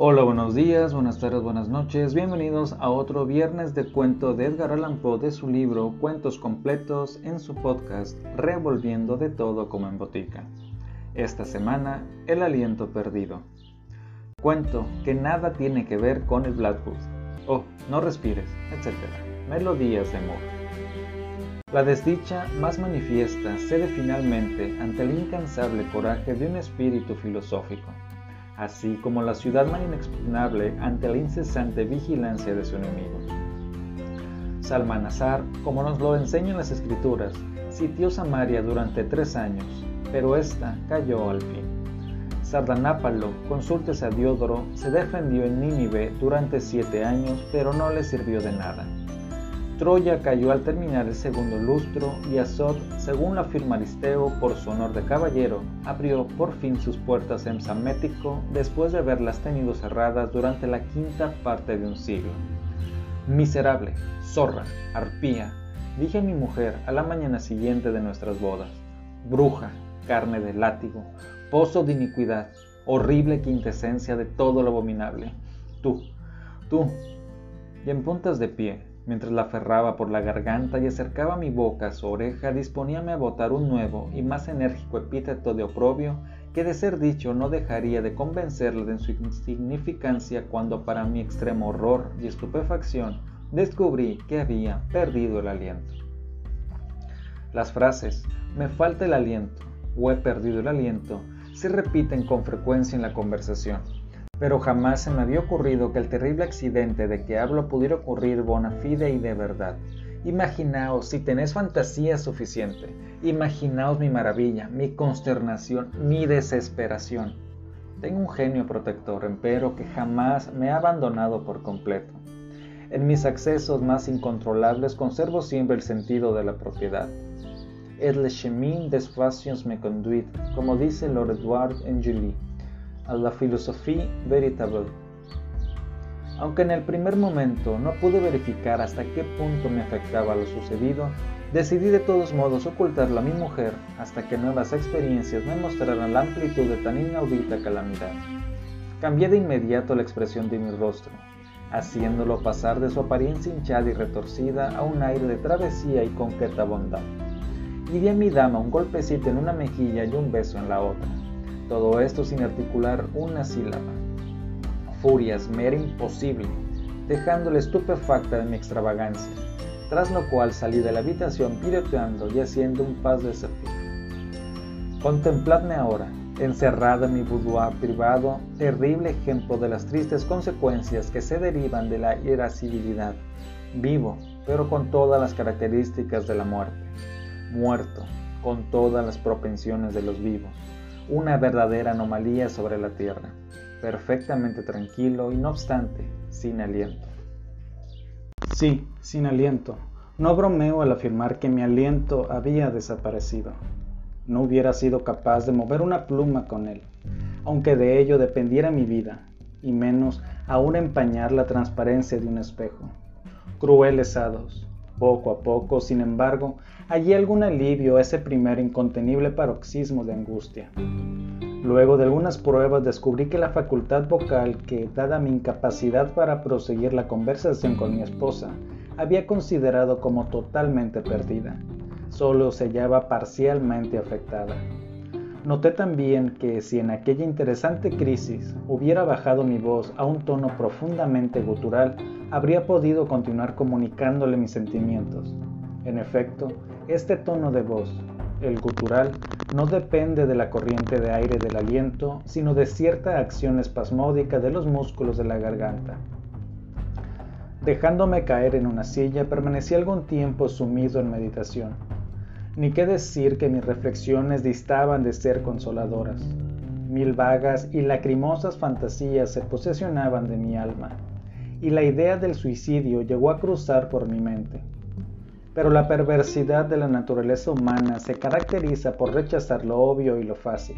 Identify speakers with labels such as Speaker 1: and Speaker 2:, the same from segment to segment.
Speaker 1: Hola, buenos días, buenas tardes, buenas noches. Bienvenidos a otro viernes de cuento de Edgar Allan Poe de su libro Cuentos completos en su podcast Revolviendo de todo como en botica. Esta semana, El aliento perdido. Cuento que nada tiene que ver con el Blackwood. Oh, no respires, etc. Melodías de amor. La desdicha más manifiesta cede finalmente ante el incansable coraje de un espíritu filosófico así como la ciudad más inexpugnable ante la incesante vigilancia de su enemigo. Salmanazar, como nos lo enseñan las escrituras, sitió Samaria durante tres años, pero ésta cayó al fin. Sardanápalo, consultes a Diodoro, se defendió en Nínive durante siete años, pero no le sirvió de nada. Troya cayó al terminar el segundo lustro y Azot, según la afirma Aristeo por su honor de caballero, abrió por fin sus puertas en Samético después de haberlas tenido cerradas durante la quinta parte de un siglo. Miserable, zorra, arpía, dije a mi mujer a la mañana siguiente de nuestras bodas. Bruja, carne de látigo, pozo de iniquidad, horrible quintesencia de todo lo abominable. Tú, tú, y en puntas de pie, Mientras la aferraba por la garganta y acercaba mi boca a su oreja, disponíame a botar un nuevo y más enérgico epíteto de oprobio que de ser dicho no dejaría de convencerla de su insignificancia cuando para mi extremo horror y estupefacción descubrí que había perdido el aliento. Las frases me falta el aliento o he perdido el aliento se repiten con frecuencia en la conversación pero jamás se me había ocurrido que el terrible accidente de que hablo pudiera ocurrir bona fide y de verdad. Imaginaos si tenéis fantasía suficiente. Imaginaos mi maravilla, mi consternación, mi desesperación. Tengo un genio protector, empero que jamás me ha abandonado por completo. En mis accesos más incontrolables conservo siempre el sentido de la propiedad. Et le chemin des passions me conduit, como dice Lord Edward en Julie a la filosofía veritable. Aunque en el primer momento no pude verificar hasta qué punto me afectaba lo sucedido, decidí de todos modos ocultarlo a mi mujer hasta que nuevas experiencias me mostraran la amplitud de tan inaudita calamidad. Cambié de inmediato la expresión de mi rostro, haciéndolo pasar de su apariencia hinchada y retorcida a un aire de travesía y conqueta bondad. Y di a mi dama un golpecito en una mejilla y un beso en la otra. Todo esto sin articular una sílaba. Furias me era imposible, dejándole estupefacta de mi extravagancia, tras lo cual salí de la habitación piroteando y haciendo un pas de. Contempladme ahora, encerrada en mi boudoir privado, terrible ejemplo de las tristes consecuencias que se derivan de la irascibilidad, vivo, pero con todas las características de la muerte, muerto, con todas las propensiones de los vivos una verdadera anomalía sobre la Tierra, perfectamente tranquilo y no obstante, sin aliento. Sí, sin aliento. No bromeo al afirmar que mi aliento había desaparecido. No hubiera sido capaz de mover una pluma con él, aunque de ello dependiera mi vida, y menos aún empañar la transparencia de un espejo. Crueles hados. Poco a poco, sin embargo, hallé algún alivio a ese primer incontenible paroxismo de angustia. Luego de algunas pruebas descubrí que la facultad vocal que, dada mi incapacidad para proseguir la conversación con mi esposa, había considerado como totalmente perdida, solo se hallaba parcialmente afectada. Noté también que si en aquella interesante crisis hubiera bajado mi voz a un tono profundamente gutural, habría podido continuar comunicándole mis sentimientos. En efecto, este tono de voz, el gutural, no depende de la corriente de aire del aliento, sino de cierta acción espasmódica de los músculos de la garganta. Dejándome caer en una silla, permanecí algún tiempo sumido en meditación. Ni qué decir que mis reflexiones distaban de ser consoladoras. Mil vagas y lacrimosas fantasías se posesionaban de mi alma, y la idea del suicidio llegó a cruzar por mi mente. Pero la perversidad de la naturaleza humana se caracteriza por rechazar lo obvio y lo fácil,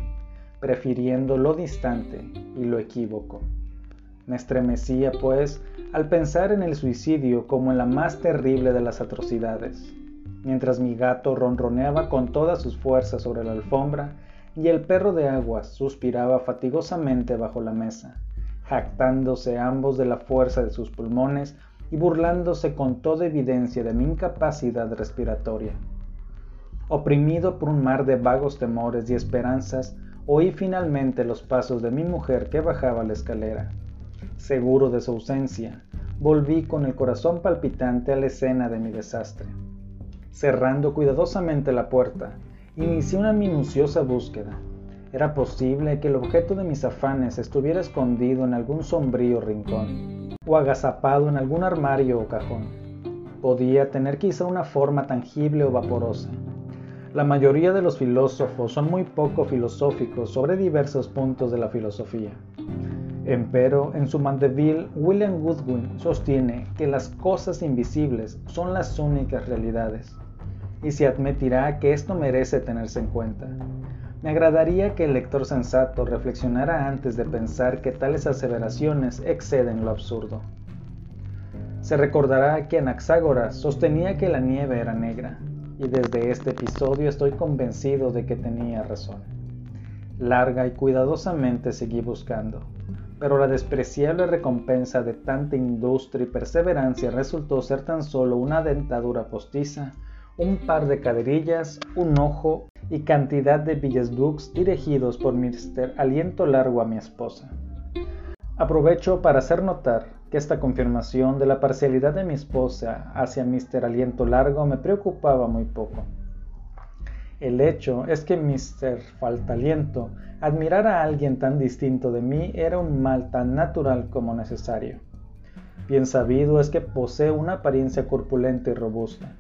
Speaker 1: prefiriendo lo distante y lo equívoco. Me estremecía, pues, al pensar en el suicidio como en la más terrible de las atrocidades, mientras mi gato ronroneaba con todas sus fuerzas sobre la alfombra y el perro de agua suspiraba fatigosamente bajo la mesa, jactándose ambos de la fuerza de sus pulmones y burlándose con toda evidencia de mi incapacidad respiratoria. Oprimido por un mar de vagos temores y esperanzas, oí finalmente los pasos de mi mujer que bajaba la escalera. Seguro de su ausencia, volví con el corazón palpitante a la escena de mi desastre. Cerrando cuidadosamente la puerta, inicié una minuciosa búsqueda. Era posible que el objeto de mis afanes estuviera escondido en algún sombrío rincón o agazapado en algún armario o cajón. Podía tener quizá una forma tangible o vaporosa. La mayoría de los filósofos son muy poco filosóficos sobre diversos puntos de la filosofía. Empero, en su Mandeville, William Goodwin sostiene que las cosas invisibles son las únicas realidades, y se admitirá que esto merece tenerse en cuenta. Me agradaría que el lector sensato reflexionara antes de pensar que tales aseveraciones exceden lo absurdo. Se recordará que Anaxágoras sostenía que la nieve era negra, y desde este episodio estoy convencido de que tenía razón. Larga y cuidadosamente seguí buscando, pero la despreciable recompensa de tanta industria y perseverancia resultó ser tan solo una dentadura postiza, un par de caderillas, un ojo y cantidad de billets dirigidos por Mr. Aliento Largo a mi esposa. Aprovecho para hacer notar que esta confirmación de la parcialidad de mi esposa hacia Mr. Aliento Largo me preocupaba muy poco. El hecho es que Mr. Faltaliento admirar a alguien tan distinto de mí era un mal tan natural como necesario. Bien sabido es que posee una apariencia corpulenta y robusta,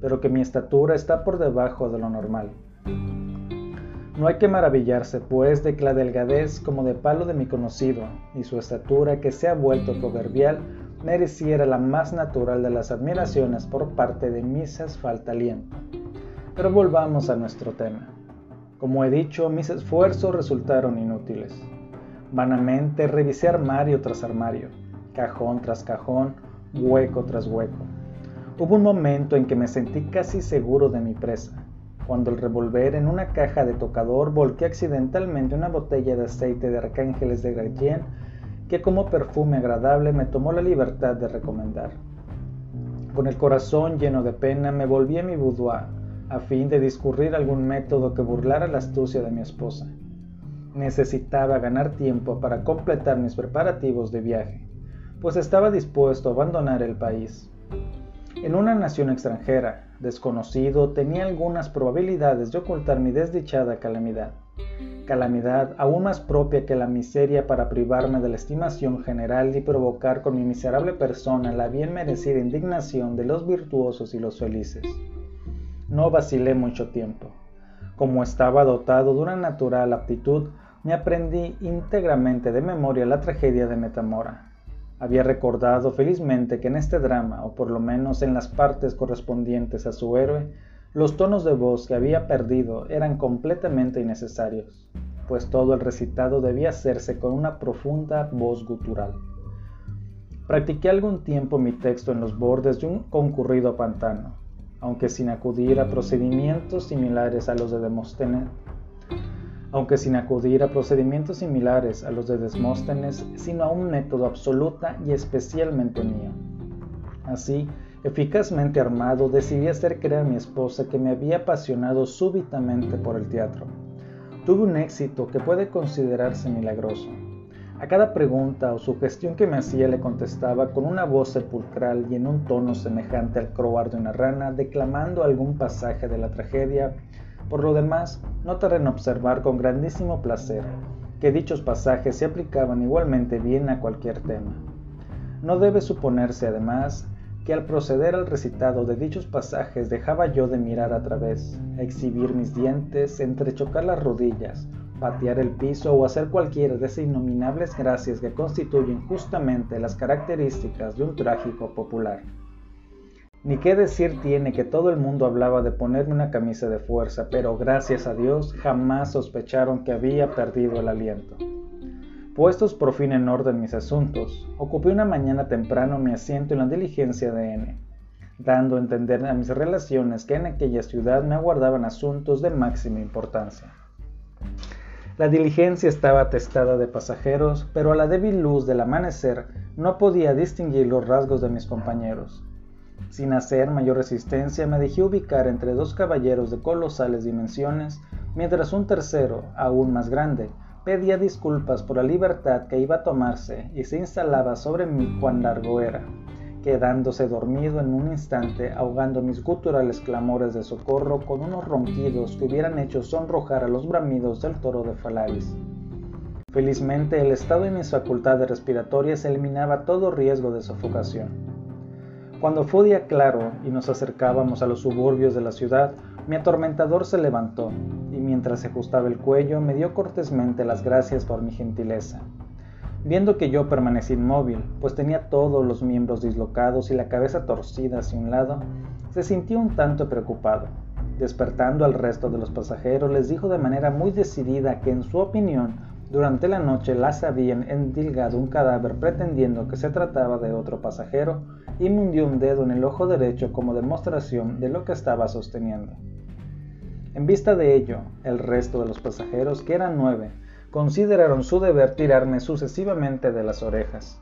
Speaker 1: pero que mi estatura está por debajo de lo normal. No hay que maravillarse, pues, de que la delgadez como de palo de mi conocido y su estatura que se ha vuelto proverbial mereciera la más natural de las admiraciones por parte de Mrs. Faltaliento. Pero volvamos a nuestro tema. Como he dicho, mis esfuerzos resultaron inútiles. Vanamente revisé armario tras armario, cajón tras cajón, hueco tras hueco. Hubo un momento en que me sentí casi seguro de mi presa, cuando el revolver en una caja de tocador volqué accidentalmente una botella de aceite de arcángeles de Gradien que como perfume agradable me tomó la libertad de recomendar. Con el corazón lleno de pena me volví a mi boudoir a fin de discurrir algún método que burlara la astucia de mi esposa. Necesitaba ganar tiempo para completar mis preparativos de viaje, pues estaba dispuesto a abandonar el país. En una nación extranjera, desconocido, tenía algunas probabilidades de ocultar mi desdichada calamidad, calamidad aún más propia que la miseria para privarme de la estimación general y provocar con mi miserable persona la bien merecida indignación de los virtuosos y los felices. No vacilé mucho tiempo. Como estaba dotado de una natural aptitud, me aprendí íntegramente de memoria la tragedia de Metamora. Había recordado felizmente que en este drama, o por lo menos en las partes correspondientes a su héroe, los tonos de voz que había perdido eran completamente innecesarios, pues todo el recitado debía hacerse con una profunda voz gutural. Practiqué algún tiempo mi texto en los bordes de un concurrido pantano, aunque sin acudir a procedimientos similares a los de Demóstenes, aunque sin acudir a procedimientos similares a los de Demóstenes, sino a un método absoluta y especialmente mío. Así, eficazmente armado, decidí hacer creer a mi esposa que me había apasionado súbitamente por el teatro. Tuve un éxito que puede considerarse milagroso. A cada pregunta o sugestión que me hacía le contestaba con una voz sepulcral y en un tono semejante al croar de una rana, declamando algún pasaje de la tragedia. Por lo demás, no tardé en observar con grandísimo placer que dichos pasajes se aplicaban igualmente bien a cualquier tema. No debe suponerse, además, que al proceder al recitado de dichos pasajes dejaba yo de mirar a través, exhibir mis dientes, entrechocar las rodillas, patear el piso o hacer cualquiera de esas innominables gracias que constituyen justamente las características de un trágico popular. Ni qué decir tiene que todo el mundo hablaba de ponerme una camisa de fuerza, pero gracias a Dios jamás sospecharon que había perdido el aliento. Puestos por fin en orden mis asuntos, ocupé una mañana temprano mi asiento en la diligencia de N, dando a entender a mis relaciones que en aquella ciudad me aguardaban asuntos de máxima importancia. La diligencia estaba atestada de pasajeros, pero a la débil luz del amanecer no podía distinguir los rasgos de mis compañeros. Sin hacer mayor resistencia me dejé ubicar entre dos caballeros de colosales dimensiones, mientras un tercero, aún más grande, pedía disculpas por la libertad que iba a tomarse y se instalaba sobre mí cuán largo era quedándose dormido en un instante, ahogando mis guturales clamores de socorro con unos ronquidos que hubieran hecho sonrojar a los bramidos del toro de Falaris. Felizmente el estado de mis facultades respiratorias eliminaba todo riesgo de sofocación. Cuando fue día claro y nos acercábamos a los suburbios de la ciudad, mi atormentador se levantó y mientras se ajustaba el cuello me dio cortésmente las gracias por mi gentileza. Viendo que yo permanecí inmóvil, pues tenía todos los miembros dislocados y la cabeza torcida hacia un lado, se sintió un tanto preocupado. Despertando al resto de los pasajeros, les dijo de manera muy decidida que en su opinión, durante la noche las habían endilgado un cadáver pretendiendo que se trataba de otro pasajero y me hundió un dedo en el ojo derecho como demostración de lo que estaba sosteniendo. En vista de ello, el resto de los pasajeros, que eran nueve, consideraron su deber tirarme sucesivamente de las orejas.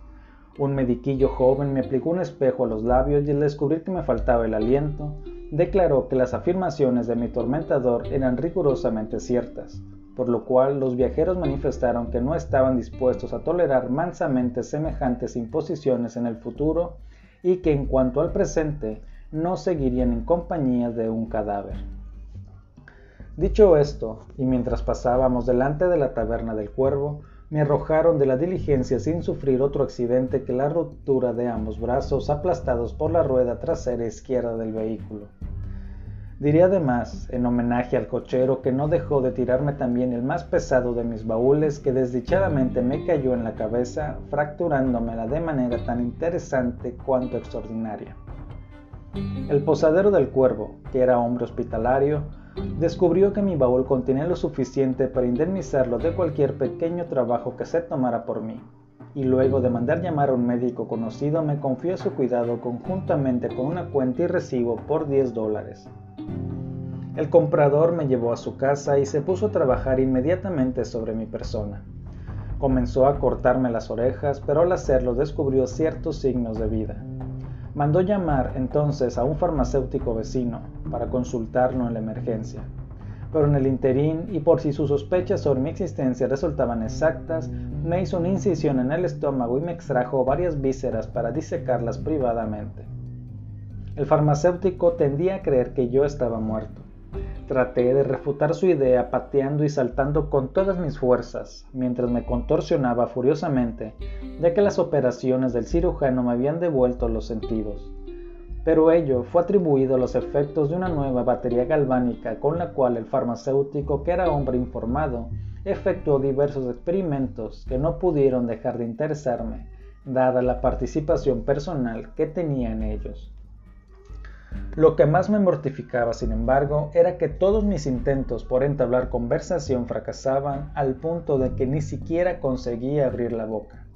Speaker 1: Un mediquillo joven me aplicó un espejo a los labios y al descubrir que me faltaba el aliento, declaró que las afirmaciones de mi tormentador eran rigurosamente ciertas, por lo cual los viajeros manifestaron que no estaban dispuestos a tolerar mansamente semejantes imposiciones en el futuro y que en cuanto al presente no seguirían en compañía de un cadáver. Dicho esto, y mientras pasábamos delante de la taberna del cuervo, me arrojaron de la diligencia sin sufrir otro accidente que la ruptura de ambos brazos aplastados por la rueda trasera izquierda del vehículo. Diré además, en homenaje al cochero, que no dejó de tirarme también el más pesado de mis baúles que desdichadamente me cayó en la cabeza, fracturándomela de manera tan interesante cuanto extraordinaria. El posadero del cuervo, que era hombre hospitalario, descubrió que mi baúl contenía lo suficiente para indemnizarlo de cualquier pequeño trabajo que se tomara por mí, y luego de mandar llamar a un médico conocido me confió su cuidado conjuntamente con una cuenta y recibo por 10 dólares. El comprador me llevó a su casa y se puso a trabajar inmediatamente sobre mi persona. Comenzó a cortarme las orejas, pero al hacerlo descubrió ciertos signos de vida. Mandó llamar entonces a un farmacéutico vecino para consultarlo en la emergencia. Pero en el interín, y por si sus sospechas sobre mi existencia resultaban exactas, me hizo una incisión en el estómago y me extrajo varias vísceras para disecarlas privadamente. El farmacéutico tendía a creer que yo estaba muerto. Traté de refutar su idea pateando y saltando con todas mis fuerzas, mientras me contorsionaba furiosamente, ya que las operaciones del cirujano me habían devuelto los sentidos. Pero ello fue atribuido a los efectos de una nueva batería galvánica con la cual el farmacéutico, que era hombre informado, efectuó diversos experimentos que no pudieron dejar de interesarme, dada la participación personal que tenía en ellos. Lo que más me mortificaba, sin embargo, era que todos mis intentos por entablar conversación fracasaban al punto de que ni siquiera conseguía abrir la boca.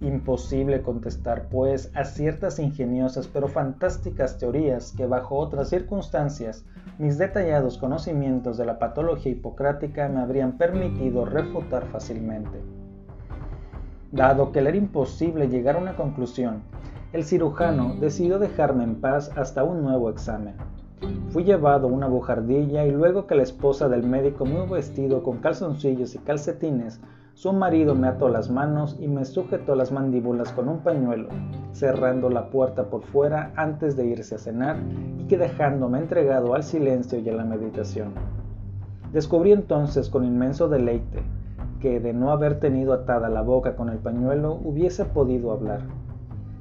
Speaker 1: Imposible contestar, pues, a ciertas ingeniosas pero fantásticas teorías que bajo otras circunstancias mis detallados conocimientos de la patología hipocrática me habrían permitido refutar fácilmente. Dado que le era imposible llegar a una conclusión el cirujano decidió dejarme en paz hasta un nuevo examen. Fui llevado a una bujardilla y luego que la esposa del médico me hubo vestido con calzoncillos y calcetines, su marido me ató las manos y me sujetó las mandíbulas con un pañuelo, cerrando la puerta por fuera antes de irse a cenar y que dejándome entregado al silencio y a la meditación. Descubrí entonces con inmenso deleite que de no haber tenido atada la boca con el pañuelo hubiese podido hablar.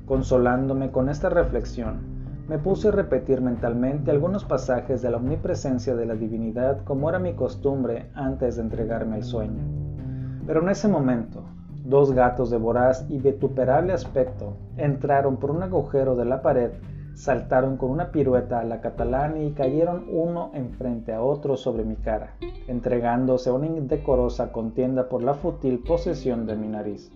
Speaker 1: Consolándome con esta reflexión, me puse a repetir mentalmente algunos pasajes de la omnipresencia de la divinidad como era mi costumbre antes de entregarme al sueño. Pero en ese momento, dos gatos de voraz y vituperable aspecto entraron por un agujero de la pared, saltaron con una pirueta a la catalana y cayeron uno enfrente a otro sobre mi cara, entregándose a una indecorosa contienda por la fútil posesión de mi nariz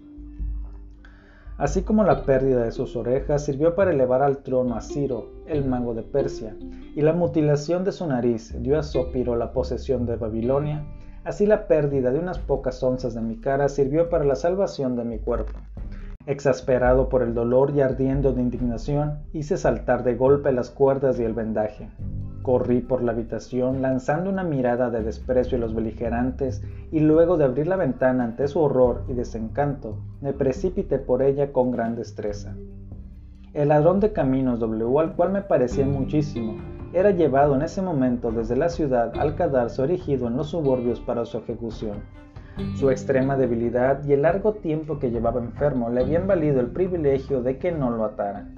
Speaker 1: así como la pérdida de sus orejas sirvió para elevar al trono a Ciro, el mago de Persia, y la mutilación de su nariz dio a Zópiro la posesión de Babilonia, Así la pérdida de unas pocas onzas de mi cara sirvió para la salvación de mi cuerpo. Exasperado por el dolor y ardiendo de indignación, hice saltar de golpe las cuerdas y el vendaje. Corrí por la habitación lanzando una mirada de desprecio a los beligerantes y luego de abrir la ventana ante su horror y desencanto, me precipité por ella con gran destreza. El ladrón de caminos W, al cual me parecía muchísimo, era llevado en ese momento desde la ciudad al cadarzo erigido en los suburbios para su ejecución. Su extrema debilidad y el largo tiempo que llevaba enfermo le habían valido el privilegio de que no lo ataran.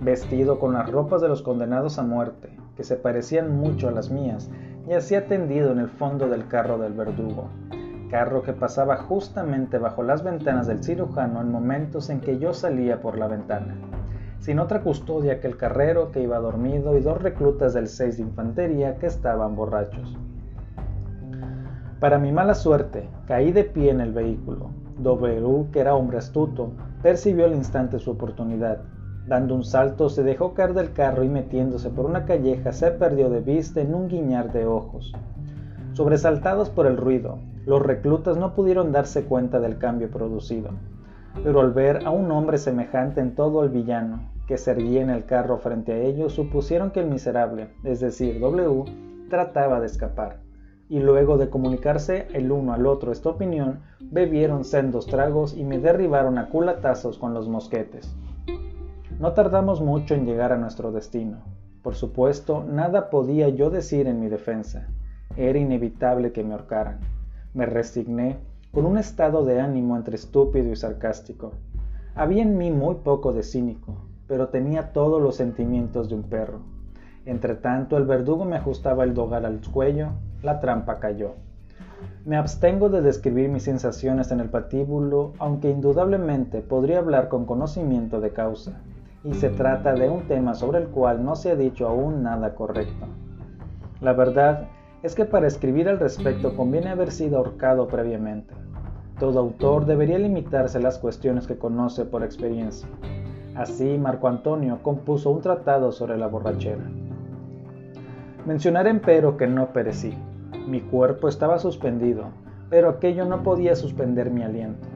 Speaker 1: Vestido con las ropas de los condenados a muerte, que se parecían mucho a las mías, yacía tendido en el fondo del carro del verdugo, carro que pasaba justamente bajo las ventanas del cirujano en momentos en que yo salía por la ventana, sin otra custodia que el carrero que iba dormido y dos reclutas del 6 de infantería que estaban borrachos. Para mi mala suerte, caí de pie en el vehículo. W, que era hombre astuto, percibió al instante su oportunidad Dando un salto, se dejó caer del carro y metiéndose por una calleja se perdió de vista en un guiñar de ojos. Sobresaltados por el ruido, los reclutas no pudieron darse cuenta del cambio producido, pero al ver a un hombre semejante en todo el villano, que se erguía en el carro frente a ellos, supusieron que el miserable, es decir, W, trataba de escapar, y luego de comunicarse el uno al otro esta opinión, bebieron sendos tragos y me derribaron a culatazos con los mosquetes. No tardamos mucho en llegar a nuestro destino. Por supuesto, nada podía yo decir en mi defensa. Era inevitable que me ahorcaran. Me resigné con un estado de ánimo entre estúpido y sarcástico. Había en mí muy poco de cínico, pero tenía todos los sentimientos de un perro. Entretanto, el verdugo me ajustaba el dogal al cuello, la trampa cayó. Me abstengo de describir mis sensaciones en el patíbulo, aunque indudablemente podría hablar con conocimiento de causa y se trata de un tema sobre el cual no se ha dicho aún nada correcto. La verdad es que para escribir al respecto conviene haber sido ahorcado previamente. Todo autor debería limitarse a las cuestiones que conoce por experiencia. Así, Marco Antonio compuso un tratado sobre la borrachera. Mencionaré empero que no perecí. Mi cuerpo estaba suspendido, pero aquello no podía suspender mi aliento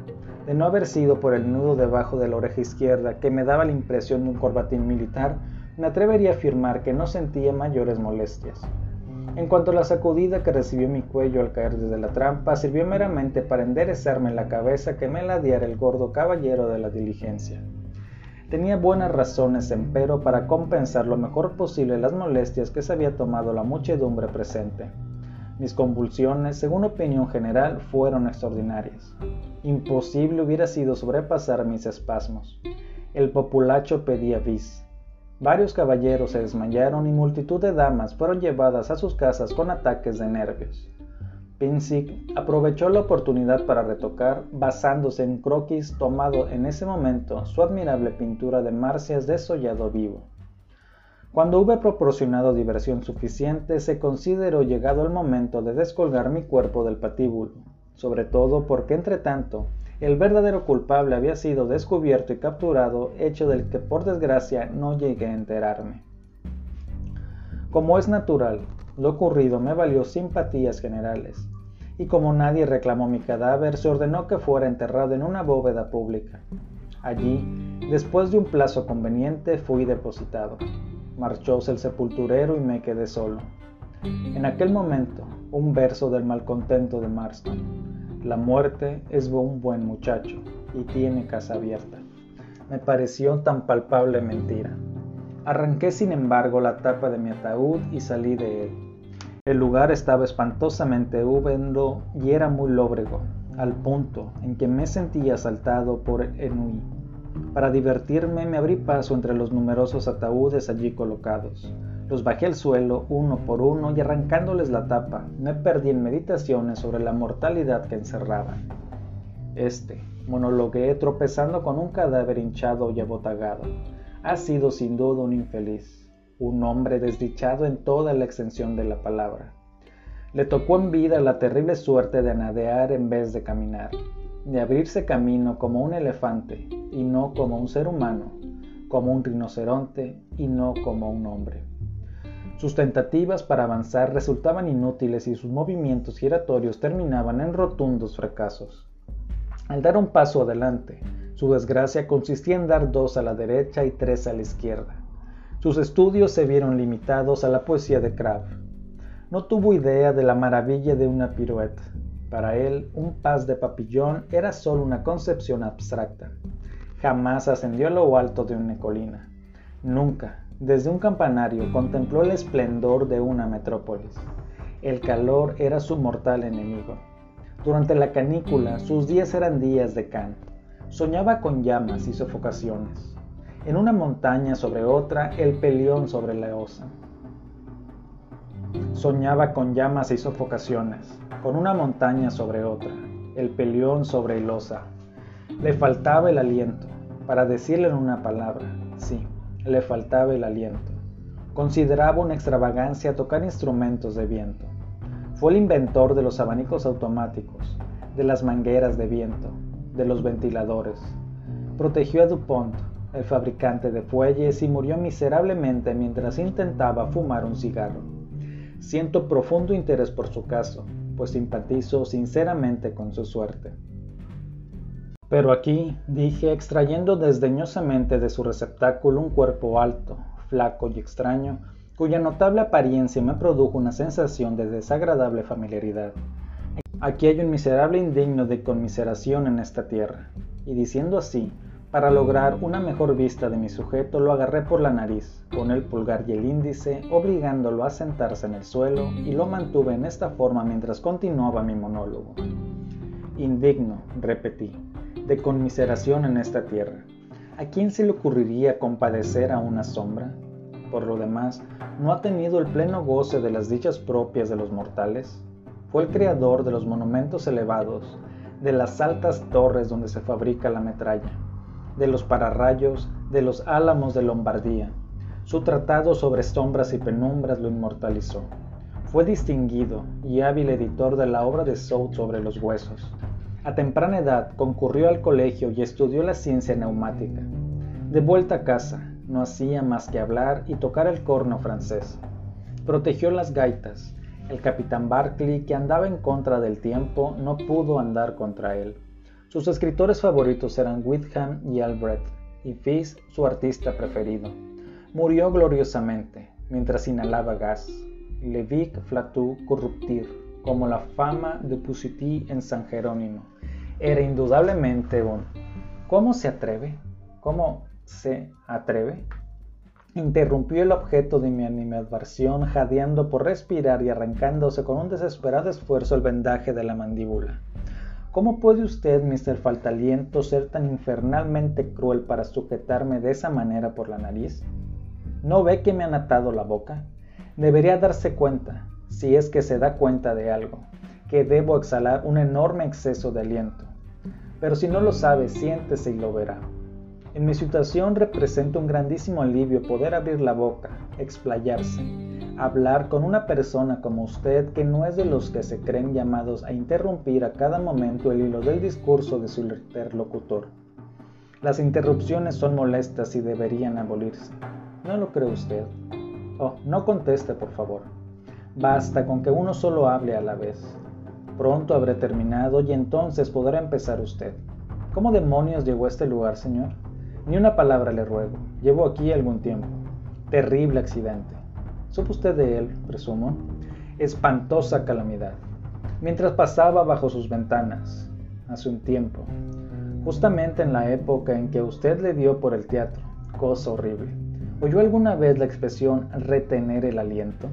Speaker 1: de no haber sido por el nudo debajo de la oreja izquierda que me daba la impresión de un corbatín militar, me atrevería a afirmar que no sentía mayores molestias. En cuanto a la sacudida que recibió mi cuello al caer desde la trampa, sirvió meramente para enderezarme la cabeza que me ladeara el gordo caballero de la diligencia. Tenía buenas razones, empero, para compensar lo mejor posible las molestias que se había tomado la muchedumbre presente. Mis convulsiones, según opinión general, fueron extraordinarias. Imposible hubiera sido sobrepasar mis espasmos. El populacho pedía bis. Varios caballeros se desmayaron y multitud de damas fueron llevadas a sus casas con ataques de nervios. Pinsick aprovechó la oportunidad para retocar, basándose en croquis tomado en ese momento, su admirable pintura de Marcias desollado vivo. Cuando hube proporcionado diversión suficiente, se consideró llegado el momento de descolgar mi cuerpo del patíbulo, sobre todo porque entre tanto el verdadero culpable había sido descubierto y capturado, hecho del que por desgracia no llegué a enterarme. Como es natural, lo ocurrido me valió simpatías generales, y como nadie reclamó mi cadáver, se ordenó que fuera enterrado en una bóveda pública. Allí, después de un plazo conveniente, fui depositado. Marchóse el sepulturero y me quedé solo. En aquel momento, un verso del malcontento de Marston. La muerte es un buen muchacho y tiene casa abierta. Me pareció tan palpable mentira. Arranqué sin embargo la tapa de mi ataúd y salí de él. El lugar estaba espantosamente húmedo y era muy lóbrego, al punto en que me sentía asaltado por Enui. Para divertirme me abrí paso entre los numerosos ataúdes allí colocados. Los bajé al suelo uno por uno y arrancándoles la tapa, me perdí en meditaciones sobre la mortalidad que encerraban. Este, monologué tropezando con un cadáver hinchado y abotagado, ha sido sin duda un infeliz, un hombre desdichado en toda la extensión de la palabra. Le tocó en vida la terrible suerte de anadear en vez de caminar, de abrirse camino como un elefante y no como un ser humano, como un rinoceronte y no como un hombre. Sus tentativas para avanzar resultaban inútiles y sus movimientos giratorios terminaban en rotundos fracasos. Al dar un paso adelante, su desgracia consistía en dar dos a la derecha y tres a la izquierda. Sus estudios se vieron limitados a la poesía de Kraft. No tuvo idea de la maravilla de una pirueta. Para él, un pas de papillón era solo una concepción abstracta. Jamás ascendió a lo alto de una colina. Nunca, desde un campanario, contempló el esplendor de una metrópolis. El calor era su mortal enemigo. Durante la canícula, sus días eran días de can. Soñaba con llamas y sofocaciones. En una montaña sobre otra, el pelión sobre la osa. Soñaba con llamas y sofocaciones, con una montaña sobre otra, el pelión sobre el osa. Le faltaba el aliento, para decirle en una palabra, sí, le faltaba el aliento. Consideraba una extravagancia tocar instrumentos de viento. Fue el inventor de los abanicos automáticos, de las mangueras de viento, de los ventiladores. Protegió a DuPont, el fabricante de fuelles, y murió miserablemente mientras intentaba fumar un cigarro. Siento profundo interés por su caso, pues simpatizo sinceramente con su suerte. Pero aquí, dije, extrayendo desdeñosamente de su receptáculo un cuerpo alto, flaco y extraño, cuya notable apariencia me produjo una sensación de desagradable familiaridad. Aquí hay un miserable indigno de conmiseración en esta tierra. Y diciendo así, para lograr una mejor vista de mi sujeto, lo agarré por la nariz, con el pulgar y el índice, obligándolo a sentarse en el suelo, y lo mantuve en esta forma mientras continuaba mi monólogo. Indigno, repetí, de conmiseración en esta tierra. ¿A quién se le ocurriría compadecer a una sombra? Por lo demás, ¿no ha tenido el pleno goce de las dichas propias de los mortales? Fue el creador de los monumentos elevados, de las altas torres donde se fabrica la metralla, de los pararrayos, de los álamos de Lombardía. Su tratado sobre sombras y penumbras lo inmortalizó. Fue distinguido y hábil editor de la obra de South sobre los huesos, a temprana edad concurrió al colegio y estudió la ciencia neumática. De vuelta a casa, no hacía más que hablar y tocar el corno francés. Protegió las gaitas. El capitán Barclay, que andaba en contra del tiempo, no pudo andar contra él. Sus escritores favoritos eran Whitham y Albrecht, y Fils su artista preferido. Murió gloriosamente, mientras inhalaba gas. Levic flatou corruptir, como la fama de Pusiti en San Jerónimo era indudablemente un ¿cómo se atreve? ¿Cómo se atreve? Interrumpió el objeto de mi animadversión, jadeando por respirar y arrancándose con un desesperado esfuerzo el vendaje de la mandíbula. ¿Cómo puede usted, Mr. Faltaliento, ser tan infernalmente cruel para sujetarme de esa manera por la nariz? ¿No ve que me han atado la boca? Debería darse cuenta, si es que se da cuenta de algo, que debo exhalar un enorme exceso de aliento. Pero si no lo sabe, siéntese y lo verá. En mi situación representa un grandísimo alivio poder abrir la boca, explayarse, hablar con una persona como usted que no es de los que se creen llamados a interrumpir a cada momento el hilo del discurso de su interlocutor. Las interrupciones son molestas y deberían abolirse. ¿No lo cree usted? Oh, no conteste, por favor. Basta con que uno solo hable a la vez. Pronto habré terminado y entonces podrá empezar usted. ¿Cómo demonios llegó a este lugar, señor? Ni una palabra le ruego. Llevo aquí algún tiempo. Terrible accidente. ¿Supo usted de él, presumo? Espantosa calamidad. Mientras pasaba bajo sus ventanas, hace un tiempo, justamente en la época en que usted le dio por el teatro, cosa horrible. ¿Oyó alguna vez la expresión retener el aliento?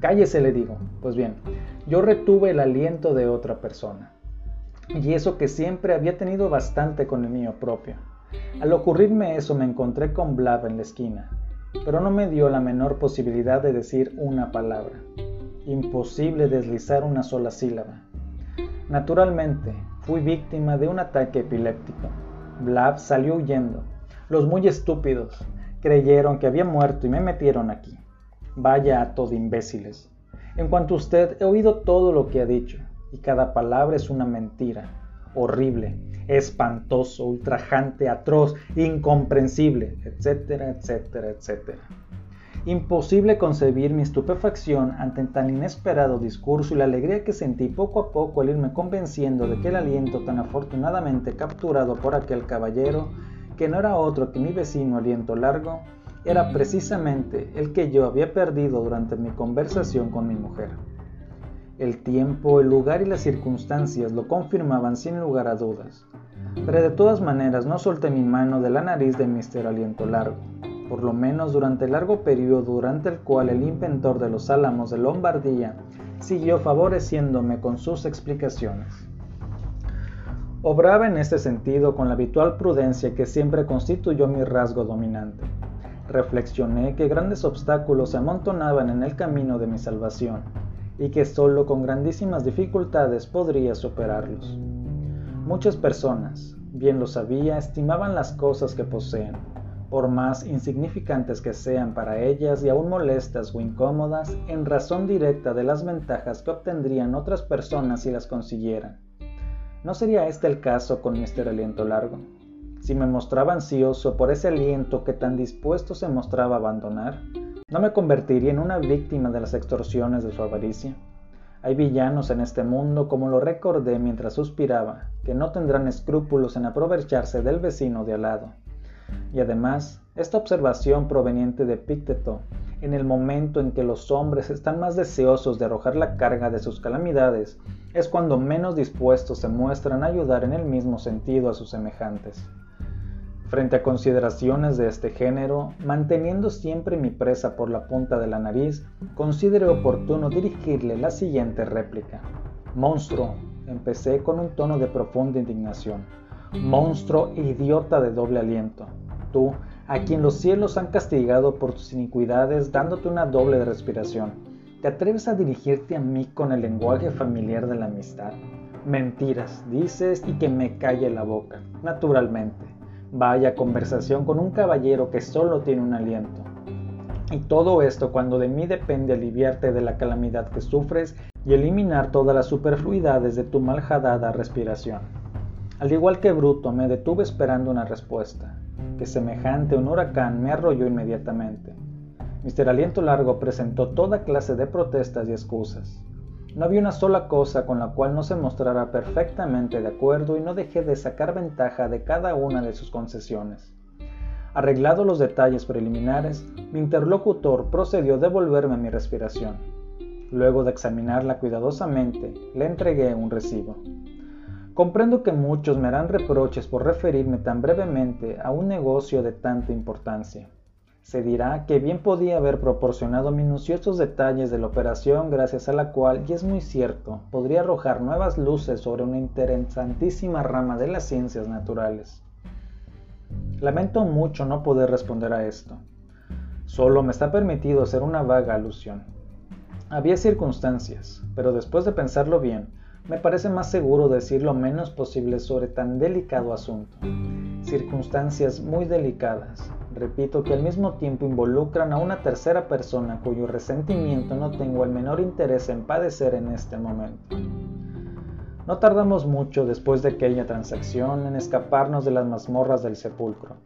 Speaker 1: Cállese, le digo. Pues bien, yo retuve el aliento de otra persona. Y eso que siempre había tenido bastante con el mío propio. Al ocurrirme eso me encontré con Blab en la esquina, pero no me dio la menor posibilidad de decir una palabra. Imposible deslizar una sola sílaba. Naturalmente, fui víctima de un ataque epiléptico. Blab salió huyendo. Los muy estúpidos creyeron que había muerto y me metieron aquí. Vaya ato de imbéciles. En cuanto a usted, he oído todo lo que ha dicho, y cada palabra es una mentira, horrible, espantoso, ultrajante, atroz, incomprensible, etcétera, etcétera, etcétera. Imposible concebir mi estupefacción ante tan inesperado discurso y la alegría que sentí poco a poco al irme convenciendo de que el aliento tan afortunadamente capturado por aquel caballero, que no era otro que mi vecino aliento largo, era precisamente el que yo había perdido durante mi conversación con mi mujer. El tiempo, el lugar y las circunstancias lo confirmaban sin lugar a dudas, pero de todas maneras no solté mi mano de la nariz de Mr. Aliento Largo por lo menos durante el largo periodo durante el cual el inventor de los álamos de Lombardía siguió favoreciéndome con sus explicaciones. Obraba en este sentido con la habitual prudencia que siempre constituyó mi rasgo dominante. Reflexioné que grandes obstáculos se amontonaban en el camino de mi salvación y que solo con grandísimas dificultades podría superarlos. Muchas personas, bien lo sabía, estimaban las cosas que poseen, por más insignificantes que sean para ellas y aún molestas o incómodas, en razón directa de las ventajas que obtendrían otras personas si las consiguieran. ¿No sería este el caso con Mr. Aliento Largo? Si me mostraba ansioso por ese aliento que tan dispuesto se mostraba a abandonar, ¿no me convertiría en una víctima de las extorsiones de su avaricia? Hay villanos en este mundo, como lo recordé mientras suspiraba, que no tendrán escrúpulos en aprovecharse del vecino de al lado y además, esta observación proveniente de Picteto, en el momento en que los hombres están más deseosos de arrojar la carga de sus calamidades, es cuando menos dispuestos se muestran a ayudar en el mismo sentido a sus semejantes. Frente a consideraciones de este género, manteniendo siempre mi presa por la punta de la nariz, consideré oportuno dirigirle la siguiente réplica. Monstruo, empecé con un tono de profunda indignación monstruo idiota de doble aliento. Tú, a quien los cielos han castigado por tus iniquidades dándote una doble respiración, ¿te atreves a dirigirte a mí con el lenguaje familiar de la amistad? Mentiras, dices y que me calle la boca, naturalmente. Vaya conversación con un caballero que solo tiene un aliento. Y todo esto cuando de mí depende aliviarte de la calamidad que sufres y eliminar todas las superfluidades de tu maljadada respiración. Al igual que Bruto, me detuve esperando una respuesta, que semejante a un huracán me arrolló inmediatamente. Mr. Aliento Largo presentó toda clase de protestas y excusas. No había una sola cosa con la cual no se mostrara perfectamente de acuerdo y no dejé de sacar ventaja de cada una de sus concesiones. Arreglados los detalles preliminares, mi interlocutor procedió a devolverme mi respiración. Luego de examinarla cuidadosamente, le entregué un recibo. Comprendo que muchos me harán reproches por referirme tan brevemente a un negocio de tanta importancia. Se dirá que bien podía haber proporcionado minuciosos detalles de la operación gracias a la cual, y es muy cierto, podría arrojar nuevas luces sobre una interesantísima rama de las ciencias naturales. Lamento mucho no poder responder a esto. Solo me está permitido hacer una vaga alusión. Había circunstancias, pero después de pensarlo bien, me parece más seguro decir lo menos posible sobre tan delicado asunto. Circunstancias muy delicadas, repito que al mismo tiempo involucran a una tercera persona cuyo resentimiento no tengo el menor interés en padecer en este momento. No tardamos mucho después de aquella transacción en escaparnos de las mazmorras del sepulcro.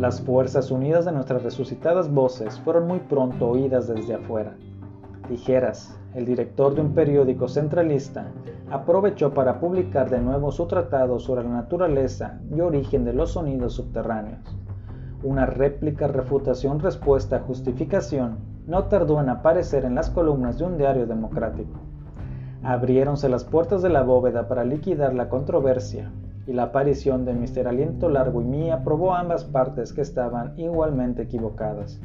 Speaker 1: Las fuerzas unidas de nuestras resucitadas voces fueron muy pronto oídas desde afuera. Tijeras, el director de un periódico centralista, aprovechó para publicar de nuevo su tratado sobre la naturaleza y origen de los sonidos subterráneos. Una réplica refutación respuesta justificación no tardó en aparecer en las columnas de un diario democrático. Abriéronse las puertas de la bóveda para liquidar la controversia, y la aparición de Mr. Aliento Largo y Mía probó ambas partes que estaban igualmente equivocadas.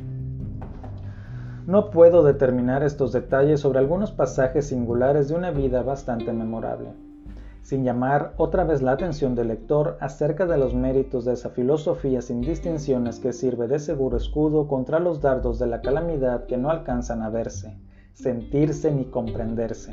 Speaker 1: No puedo determinar estos detalles sobre algunos pasajes singulares de una vida bastante memorable, sin llamar otra vez la atención del lector acerca de los méritos de esa filosofía sin distinciones que sirve de seguro escudo contra los dardos de la calamidad que no alcanzan a verse, sentirse ni comprenderse.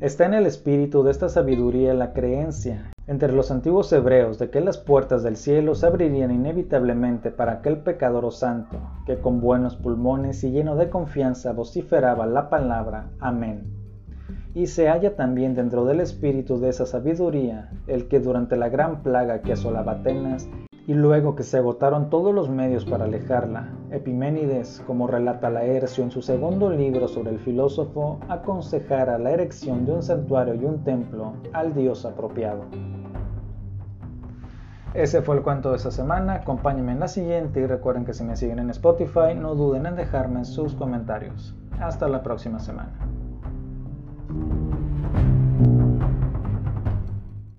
Speaker 1: Está en el espíritu de esta sabiduría la creencia entre los antiguos hebreos de que las puertas del cielo se abrirían inevitablemente para aquel pecador o santo que con buenos pulmones y lleno de confianza vociferaba la palabra Amén. Y se halla también dentro del espíritu de esa sabiduría el que durante la gran plaga que asolaba Atenas y luego que se agotaron todos los medios para alejarla, Epiménides, como relata Laercio en su segundo libro sobre el filósofo, aconsejara la erección de un santuario y un templo al dios apropiado. Ese fue el cuento de esta semana, acompáñenme en la siguiente y recuerden que si me siguen en Spotify no duden en dejarme sus comentarios. Hasta la próxima semana.